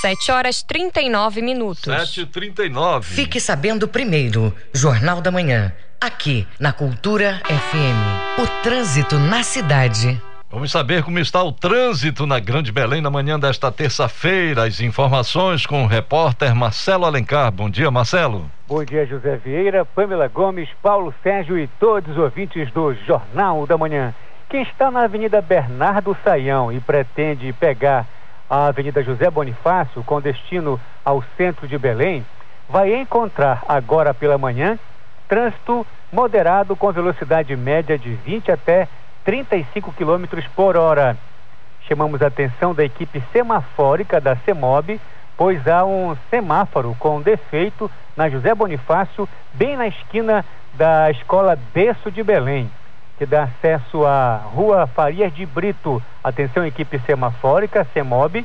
7 horas 39 minutos. 7h39. Fique sabendo primeiro, Jornal da Manhã, aqui na Cultura FM. O trânsito na cidade. Vamos saber como está o trânsito na Grande Belém na manhã desta terça-feira. As informações com o repórter Marcelo Alencar. Bom dia, Marcelo. Bom dia, José Vieira, Pamela Gomes, Paulo Sérgio e todos os ouvintes do Jornal da Manhã. Quem está na Avenida Bernardo Saião e pretende pegar a Avenida José Bonifácio com destino ao centro de Belém, vai encontrar agora pela manhã trânsito moderado com velocidade média de 20 até 35 km por hora. Chamamos a atenção da equipe semafórica da CEMOB pois há um semáforo com defeito na José Bonifácio, bem na esquina da Escola Berço de Belém, que dá acesso à Rua Farias de Brito. Atenção, equipe semafórica, CEMOB.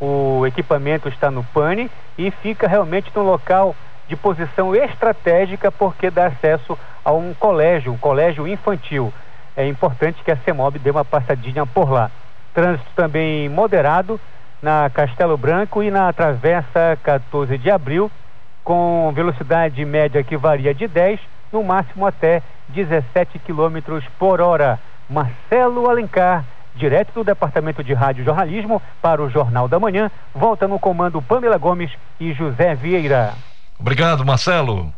O equipamento está no pane e fica realmente no local de posição estratégica porque dá acesso a um colégio, um colégio infantil. É importante que a CEMOB dê uma passadinha por lá. Trânsito também moderado na Castelo Branco e na Travessa 14 de Abril, com velocidade média que varia de 10, no máximo até 17 km por hora. Marcelo Alencar, direto do Departamento de Rádio Jornalismo, para o Jornal da Manhã, volta no comando Pamela Gomes e José Vieira. Obrigado, Marcelo.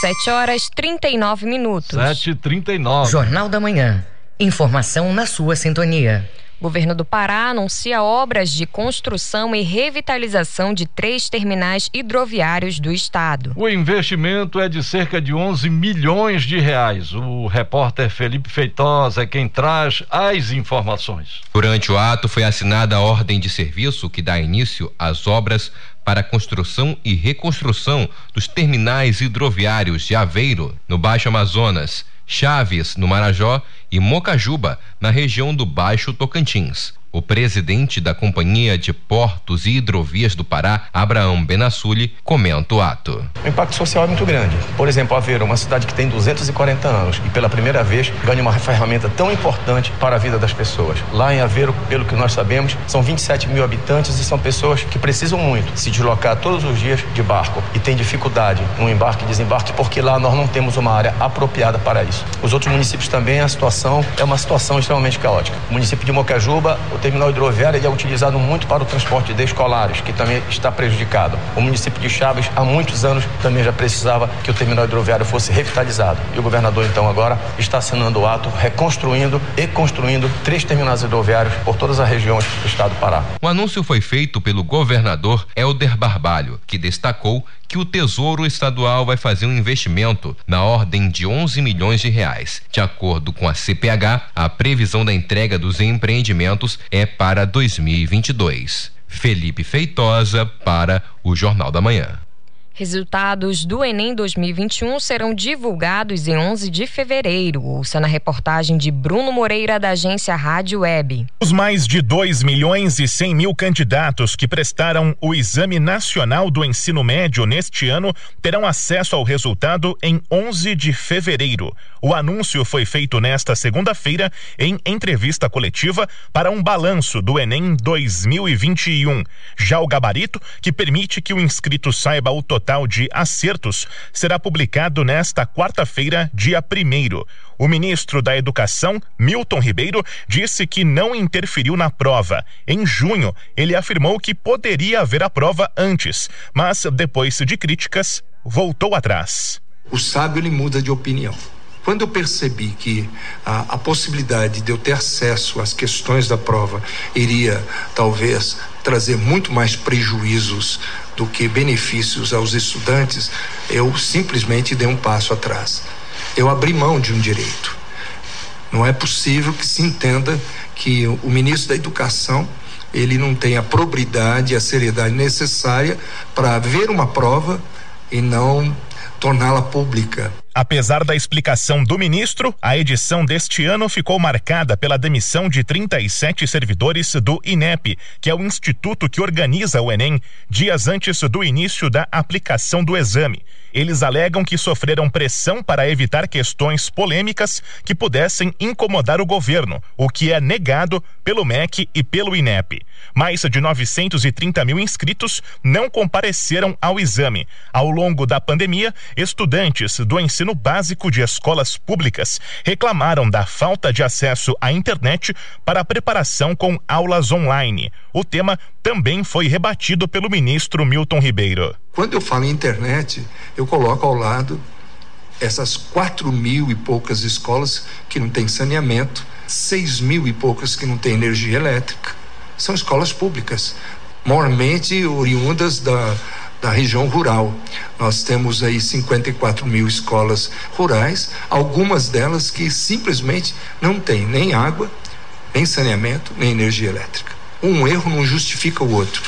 7 horas 39 minutos. 7h39. Jornal da Manhã. Informação na sua sintonia. Governo do Pará anuncia obras de construção e revitalização de três terminais hidroviários do estado. O investimento é de cerca de 11 milhões de reais. O repórter Felipe Feitosa é quem traz as informações. Durante o ato foi assinada a ordem de serviço que dá início às obras para a construção e reconstrução dos terminais hidroviários de Aveiro, no Baixo Amazonas, Chaves, no Marajó e Mocajuba, na região do Baixo Tocantins. O presidente da Companhia de Portos e Hidrovias do Pará, Abraão Benassuli, comenta o ato. O impacto social é muito grande. Por exemplo, Aveiro, uma cidade que tem 240 anos e pela primeira vez ganha uma ferramenta tão importante para a vida das pessoas. Lá em Aveiro, pelo que nós sabemos, são 27 mil habitantes e são pessoas que precisam muito se deslocar todos os dias de barco e tem dificuldade no embarque e desembarque porque lá nós não temos uma área apropriada para isso. Os outros municípios também, a situação é uma situação extremamente caótica. O município de Mocajuba, o terminal hidroviário é utilizado muito para o transporte de escolares, que também está prejudicado. O município de Chaves, há muitos anos, também já precisava que o terminal hidroviário fosse revitalizado. E o governador, então, agora está assinando o ato, reconstruindo e construindo três terminais hidroviários por todas as regiões do estado do Pará. O anúncio foi feito pelo governador Helder Barbalho, que destacou que o Tesouro Estadual vai fazer um investimento na ordem de 11 milhões de reais. De acordo com a CPH, a previsão da entrega dos empreendimentos é para 2022. Felipe Feitosa para o Jornal da Manhã. Resultados do Enem 2021 serão divulgados em 11 de fevereiro. Ouça na reportagem de Bruno Moreira, da agência Rádio Web. Os mais de 2 milhões e 100 mil candidatos que prestaram o Exame Nacional do Ensino Médio neste ano terão acesso ao resultado em 11 de fevereiro. O anúncio foi feito nesta segunda-feira em entrevista coletiva para um balanço do Enem 2021. Já o gabarito, que permite que o inscrito saiba o total de acertos será publicado nesta quarta-feira, dia 1. O ministro da Educação, Milton Ribeiro, disse que não interferiu na prova. Em junho, ele afirmou que poderia haver a prova antes, mas depois de críticas, voltou atrás. O sábio ele muda de opinião. Quando eu percebi que a, a, possibilidade de eu ter acesso às questões da prova iria talvez trazer muito mais prejuízos do que benefícios aos estudantes, eu simplesmente dei um passo atrás. Eu abri mão de um direito. Não é possível que se entenda que o ministro da Educação ele não tem a probidade, a seriedade necessária para ver uma prova e não torná-la pública. Apesar da explicação do ministro, a edição deste ano ficou marcada pela demissão de 37 servidores do INEP, que é o instituto que organiza o Enem, dias antes do início da aplicação do exame. Eles alegam que sofreram pressão para evitar questões polêmicas que pudessem incomodar o governo, o que é negado pelo MEC e pelo INEP. Mais de 930 mil inscritos não compareceram ao exame. Ao longo da pandemia, estudantes do ensino básico de escolas públicas reclamaram da falta de acesso à internet para a preparação com aulas online. O tema também foi rebatido pelo ministro Milton Ribeiro. Quando eu falo em internet, eu coloco ao lado essas quatro mil e poucas escolas que não têm saneamento, seis mil e poucas que não têm energia elétrica. São escolas públicas, mormente oriundas da, da região rural. Nós temos aí 54 mil escolas rurais, algumas delas que simplesmente não têm nem água, nem saneamento, nem energia elétrica. Um erro não justifica o outro.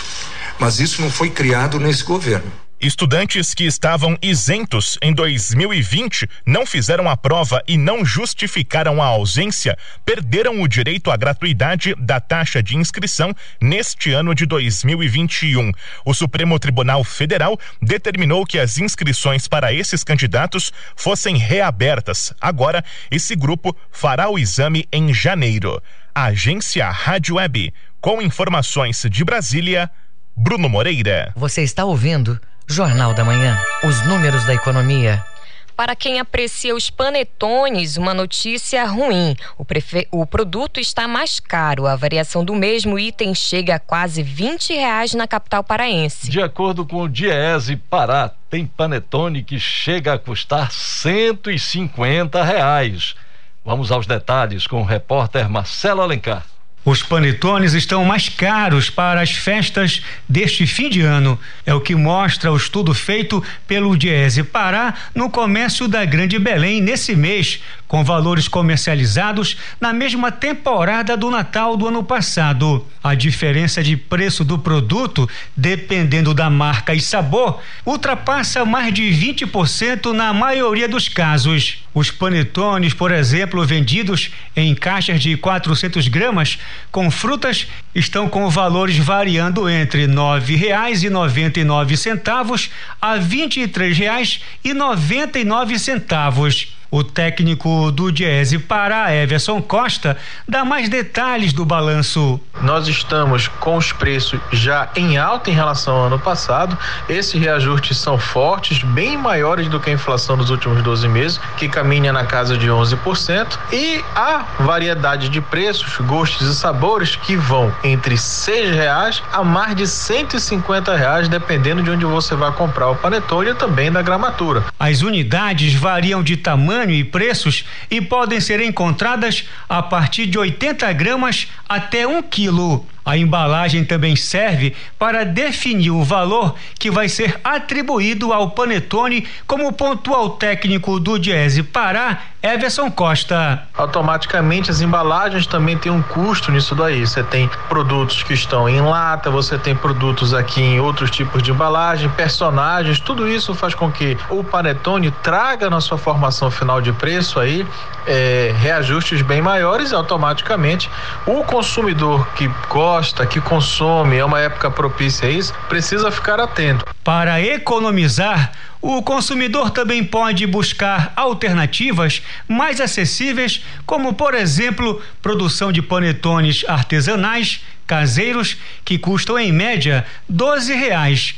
mas isso não foi criado nesse governo. Estudantes que estavam isentos em 2020 não fizeram a prova e não justificaram a ausência, perderam o direito à gratuidade da taxa de inscrição neste ano de 2021. O Supremo Tribunal Federal determinou que as inscrições para esses candidatos fossem reabertas. Agora, esse grupo fará o exame em janeiro. Agência Rádio Web, com informações de Brasília, Bruno Moreira. Você está ouvindo? Jornal da Manhã. Os números da economia. Para quem aprecia os panetones, uma notícia ruim. O, prefe... o, produto está mais caro. A variação do mesmo item chega a quase 20 reais na capital paraense. De acordo com o Diese Pará, tem panetone que chega a custar 150 reais. Vamos aos detalhes com o repórter Marcelo Alencar. Os panetones estão mais caros para as festas deste fim de ano. É o que mostra o estudo feito pelo Diese Pará no comércio da Grande Belém nesse mês, com valores comercializados na mesma temporada do Natal do ano passado. A diferença de preço do produto, dependendo da marca e sabor, ultrapassa mais de 20% na maioria dos casos. Os panetones, por exemplo, vendidos em caixas de 400 gramas, com frutas, estão com valores variando entre R$ 9,99 a R$ 23,99. O técnico do Diese Pará, Everson Costa, dá mais detalhes do balanço. Nós estamos com os preços já em alta em relação ao ano passado. Esses reajustes são fortes, bem maiores do que a inflação dos últimos 12 meses, que caminha na casa de 11%. E há variedade de preços, gostos e sabores que vão entre seis reais a mais de 150 reais, dependendo de onde você vai comprar o panetone e também da gramatura. As unidades variam de tamanho tamanho e preços e podem ser encontradas a partir de 80 gramas até 1 quilo. A embalagem também serve para definir o valor que vai ser atribuído ao panetone, como pontua o técnico do Diese Pará, Everson Costa. Automaticamente as embalagens também têm um custo nisso daí. Você tem produtos que estão em lata, você tem produtos aqui em outros tipos de embalagem, personagens, tudo isso faz com que o panetone traga na sua formação final de preço aí é, reajustes bem maiores automaticamente o consumidor que gosta, que consome, é uma época propícia a isso, precisa ficar atento. Para economizar, o consumidor também pode buscar alternativas mais acessíveis, como por exemplo, produção de panetones artesanais caseiros que custam em média 12 reais.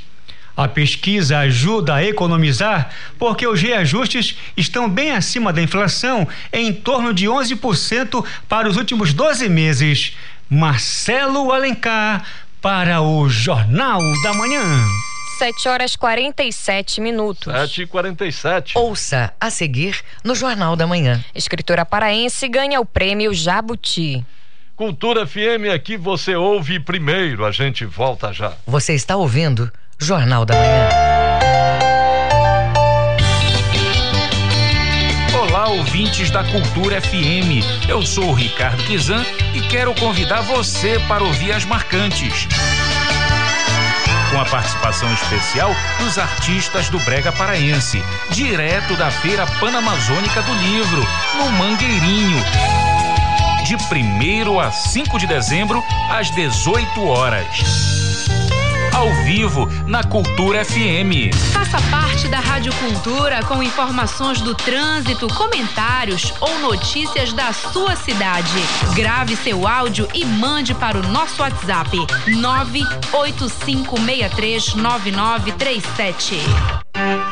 A pesquisa ajuda a economizar porque os reajustes estão bem acima da inflação, em torno de 11% para os últimos 12 meses. Marcelo Alencar para o Jornal da Manhã. 7 horas 47 minutos. 7 e 47 Ouça a seguir no Jornal da Manhã. Escritora paraense ganha o prêmio Jabuti. Cultura FM aqui você ouve primeiro. A gente volta já. Você está ouvindo Jornal da Manhã. Olá, ouvintes da Cultura FM. Eu sou o Ricardo Kizan e quero convidar você para ouvir as marcantes. Com a participação especial dos artistas do Brega Paraense, direto da Feira Panamazônica do Livro, no Mangueirinho. De 1 a 5 de dezembro, às 18 horas ao vivo na Cultura FM. Faça parte da Rádio Cultura com informações do trânsito, comentários ou notícias da sua cidade. Grave seu áudio e mande para o nosso WhatsApp 985639937.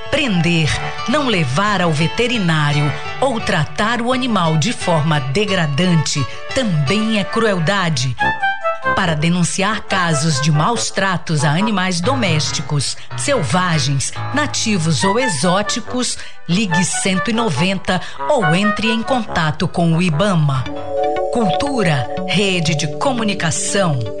Prender, não levar ao veterinário ou tratar o animal de forma degradante também é crueldade. Para denunciar casos de maus tratos a animais domésticos, selvagens, nativos ou exóticos, ligue 190 ou entre em contato com o IBAMA. Cultura, rede de comunicação.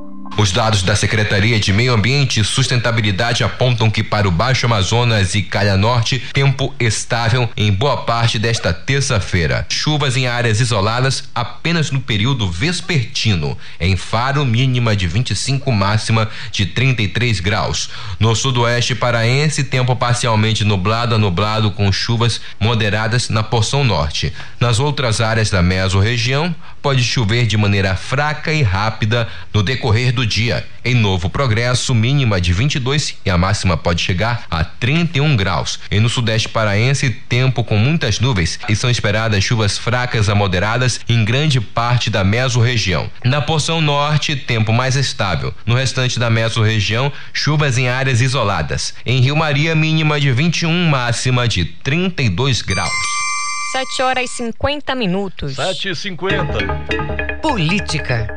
Os dados da Secretaria de Meio Ambiente e Sustentabilidade apontam que para o Baixo Amazonas e Calha Norte, tempo estável em boa parte desta terça-feira. Chuvas em áreas isoladas apenas no período vespertino. Em Faro, mínima de 25, máxima de 33 graus. No sudoeste paraense, tempo parcialmente nublado a nublado com chuvas moderadas na porção norte. Nas outras áreas da mesorregião, pode chover de maneira fraca e rápida no decorrer do dia. Em Novo Progresso, mínima de 22 e a máxima pode chegar a 31 graus. E no sudeste paraense, tempo com muitas nuvens e são esperadas chuvas fracas a moderadas em grande parte da mesorregião. Na porção norte, tempo mais estável. No restante da mesorregião, chuvas em áreas isoladas. Em Rio Maria, mínima de 21, máxima de 32 graus. 7 horas e 50 minutos. 7 e 50 Política.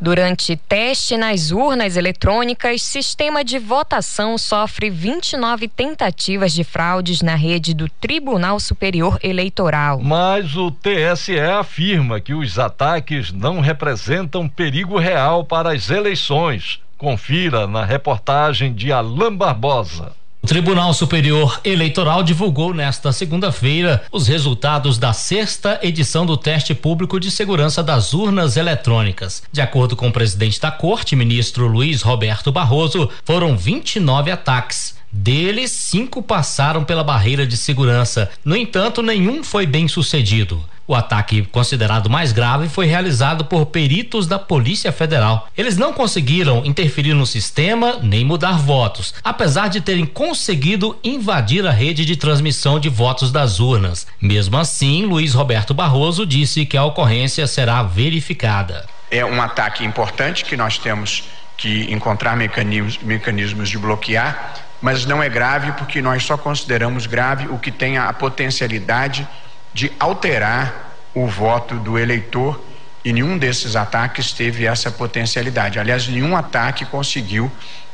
Durante teste nas urnas eletrônicas, sistema de votação sofre 29 tentativas de fraudes na rede do Tribunal Superior Eleitoral. Mas o TSE afirma que os ataques não representam perigo real para as eleições. Confira na reportagem de Alain Barbosa. Tribunal Superior Eleitoral divulgou nesta segunda-feira os resultados da sexta edição do teste público de segurança das urnas eletrônicas. De acordo com o presidente da Corte, ministro Luiz Roberto Barroso, foram 29 ataques. Deles, cinco passaram pela barreira de segurança. No entanto, nenhum foi bem sucedido. O ataque, considerado mais grave, foi realizado por peritos da Polícia Federal. Eles não conseguiram interferir no sistema nem mudar votos, apesar de terem conseguido invadir a rede de transmissão de votos das urnas. Mesmo assim, Luiz Roberto Barroso disse que a ocorrência será verificada. É um ataque importante que nós temos que encontrar mecanismos, mecanismos de bloquear, mas não é grave porque nós só consideramos grave o que tenha a potencialidade de alterar o voto do eleitor e nenhum desses ataques teve essa potencialidade. Aliás, nenhum ataque conseguiu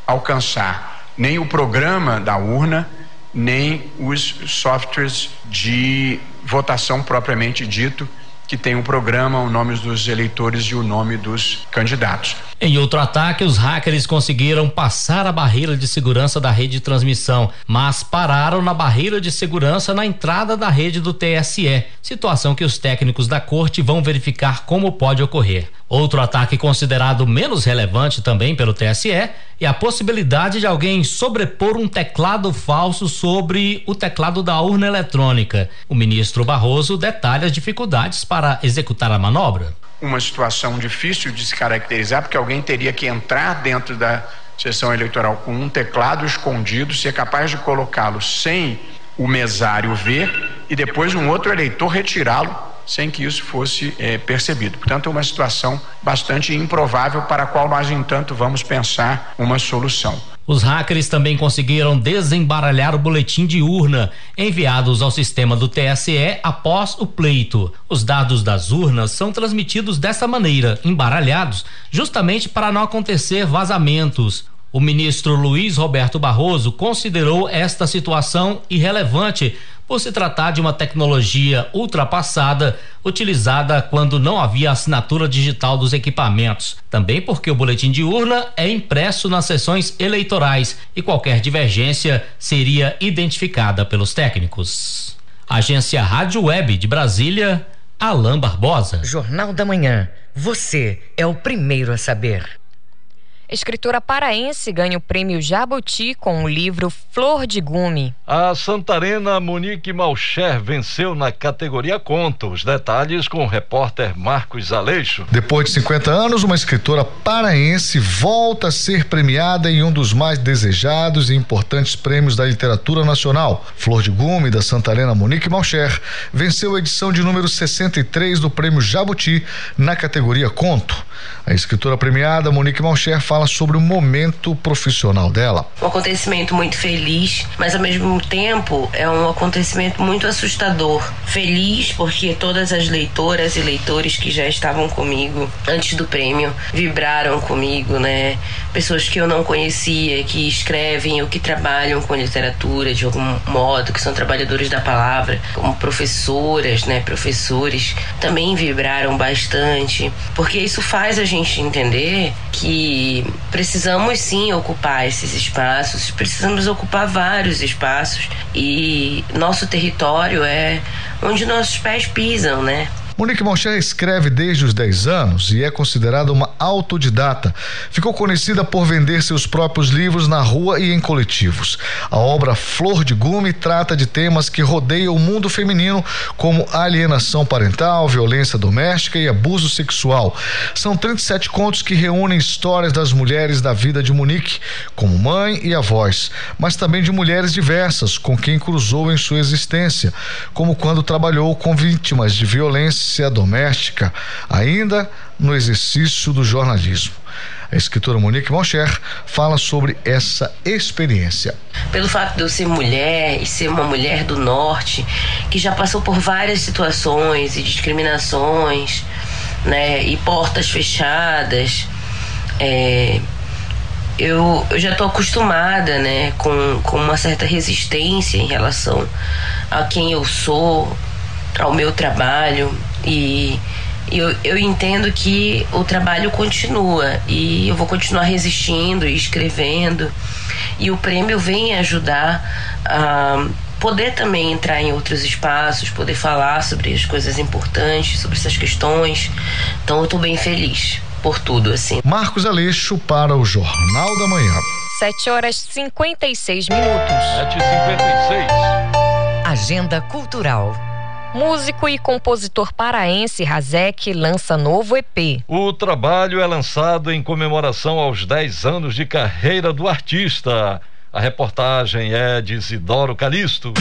alcançar nem o programa da urna, nem os softwares de votação propriamente dito, que tem um programa, o nome dos eleitores e o nome dos candidatos. Em outro ataque, os hackers conseguiram passar a barreira de segurança da rede de transmissão, mas pararam na barreira de segurança na entrada da rede do TSE, situação que os técnicos da corte vão verificar como pode ocorrer. Outro ataque considerado menos relevante também pelo TSE é a possibilidade de alguém sobrepor um teclado falso sobre o teclado da urna eletrônica. O ministro Barroso detalha as dificuldades para executar a manobra uma situação difícil de se caracterizar, porque alguém teria que entrar dentro da sessão eleitoral com um teclado escondido, ser capaz de colocá-lo sem o mesário ver e depois um outro eleitor retirá-lo sem que isso fosse é, percebido. Portanto, é uma situação bastante improvável para a qual nós, entanto, vamos pensar uma solução. Os hackers também conseguiram desembaralhar o boletim de urna enviados ao sistema do TSE após o pleito. Os dados das urnas são transmitidos dessa maneira, embaralhados, justamente para não acontecer vazamentos. O ministro Luiz Roberto Barroso considerou esta situação irrelevante por se tratar de uma tecnologia ultrapassada utilizada quando não havia assinatura digital dos equipamentos. Também porque o boletim de urna é impresso nas sessões eleitorais e qualquer divergência seria identificada pelos técnicos. Agência Rádio Web de Brasília, Alain Barbosa. Jornal da Manhã. Você é o primeiro a saber. Escritora paraense ganha o prêmio Jabuti com o livro Flor de Gume. A santarena Monique Malcher venceu na categoria Conto. Os detalhes com o repórter Marcos Aleixo. Depois de 50 anos, uma escritora paraense volta a ser premiada em um dos mais desejados e importantes prêmios da literatura nacional. Flor de Gume, da santarena Monique Malcher, venceu a edição de número 63 do prêmio Jabuti na categoria Conto. A escritora premiada Monique Malcher fala fala sobre o momento profissional dela. Um acontecimento muito feliz, mas ao mesmo tempo é um acontecimento muito assustador. Feliz porque todas as leitoras e leitores que já estavam comigo antes do prêmio vibraram comigo, né? Pessoas que eu não conhecia, que escrevem ou que trabalham com literatura de algum modo, que são trabalhadores da palavra, como professoras, né, professores, também vibraram bastante, porque isso faz a gente entender que precisamos sim ocupar esses espaços, precisamos ocupar vários espaços e nosso território é onde nossos pés pisam, né? Monique Moncher escreve desde os 10 anos e é considerada uma autodidata. Ficou conhecida por vender seus próprios livros na rua e em coletivos. A obra Flor de Gume trata de temas que rodeiam o mundo feminino, como alienação parental, violência doméstica e abuso sexual. São 37 contos que reúnem histórias das mulheres da vida de Monique, como mãe e avós, mas também de mulheres diversas com quem cruzou em sua existência, como quando trabalhou com vítimas de violência violência doméstica, ainda no exercício do jornalismo. A escritora Monique Moncher fala sobre essa experiência. Pelo fato de eu ser mulher e ser uma mulher do norte, que já passou por várias situações e discriminações, né, e portas fechadas, é, eu, eu já estou acostumada, né, com, com uma certa resistência em relação a quem eu sou, ao meu trabalho e eu, eu entendo que o trabalho continua e eu vou continuar resistindo e escrevendo e o prêmio vem ajudar a poder também entrar em outros espaços, poder falar sobre as coisas importantes, sobre essas questões. Então eu estou bem feliz por tudo assim. Marcos Aleixo para o Jornal da Manhã. 7 horas 56 minutos. 7h56. Agenda Cultural. Músico e compositor paraense Razek lança novo EP. O trabalho é lançado em comemoração aos 10 anos de carreira do artista. A reportagem é de Isidoro Calixto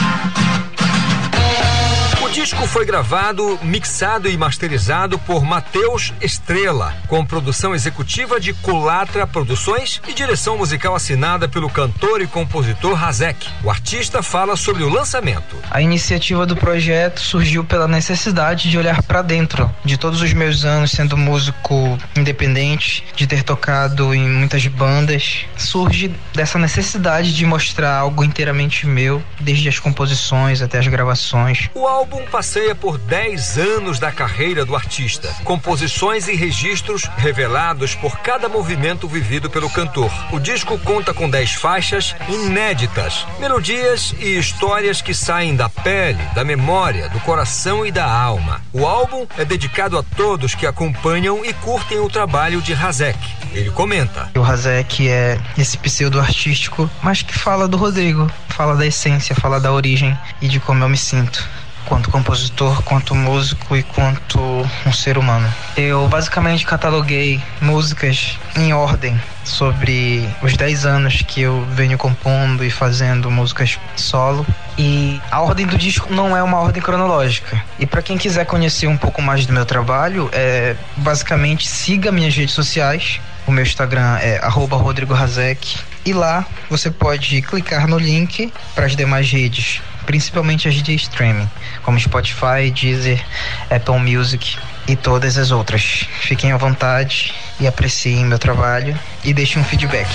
disco foi gravado, mixado e masterizado por Matheus Estrela, com produção executiva de Culatra Produções e direção musical assinada pelo cantor e compositor Razek. O artista fala sobre o lançamento. A iniciativa do projeto surgiu pela necessidade de olhar para dentro. De todos os meus anos sendo músico independente, de ter tocado em muitas bandas, surge dessa necessidade de mostrar algo inteiramente meu, desde as composições até as gravações. O álbum passeia por 10 anos da carreira do artista, composições e registros revelados por cada movimento vivido pelo cantor. O disco conta com 10 faixas inéditas, melodias e histórias que saem da pele, da memória, do coração e da alma. O álbum é dedicado a todos que acompanham e curtem o trabalho de Razek. Ele comenta: O Razek é esse pseudo artístico, mas que fala do Rodrigo, fala da essência, fala da origem e de como eu me sinto quanto compositor, quanto músico e quanto um ser humano. Eu basicamente cataloguei músicas em ordem sobre os 10 anos que eu venho compondo e fazendo músicas solo. E a ordem do disco não é uma ordem cronológica. E para quem quiser conhecer um pouco mais do meu trabalho, é basicamente siga minhas redes sociais. O meu Instagram é @rodrigorazek e lá você pode clicar no link para as demais redes principalmente as de streaming, como Spotify, Deezer, Apple Music e todas as outras. Fiquem à vontade e apreciem meu trabalho e deixem um feedback.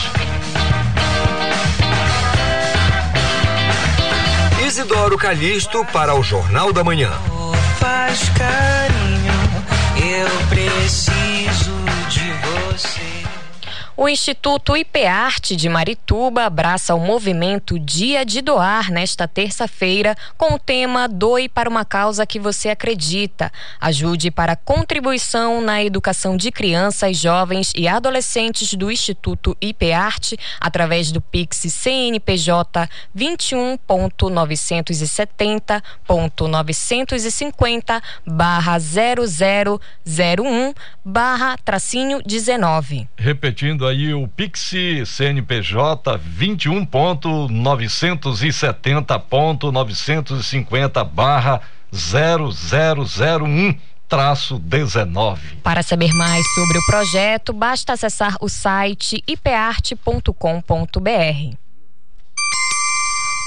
Isidoro Calixto para o Jornal da Manhã. Faz carinho, eu preciso. O Instituto IPARTE de Marituba abraça o movimento Dia de Doar nesta terça-feira com o tema Doe para uma causa que você acredita. Ajude para contribuição na educação de crianças, jovens e adolescentes do Instituto IPARTE através do Pix CNPJ 21.970.950 barra 0001 barra tracinho 19. Repetindo aí o Pix CNPJ 21.970.950 barra 0001 traço 19. Para saber mais sobre o projeto, basta acessar o site ipearte.com.br.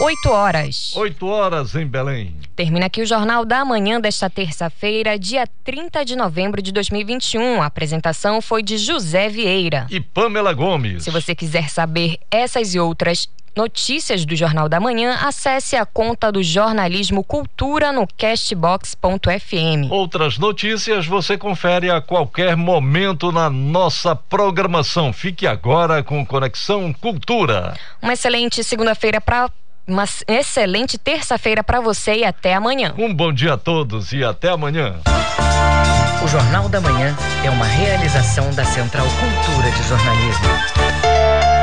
8 horas. 8 horas em Belém. Termina aqui o Jornal da Manhã desta terça-feira, dia 30 de novembro de 2021. A apresentação foi de José Vieira e Pamela Gomes. Se você quiser saber essas e outras notícias do Jornal da Manhã, acesse a conta do Jornalismo Cultura no castbox.fm. Outras notícias você confere a qualquer momento na nossa programação. Fique agora com Conexão Cultura. Uma excelente segunda-feira para uma excelente terça-feira para você e até amanhã. Um bom dia a todos e até amanhã. O Jornal da Manhã é uma realização da Central Cultura de Jornalismo.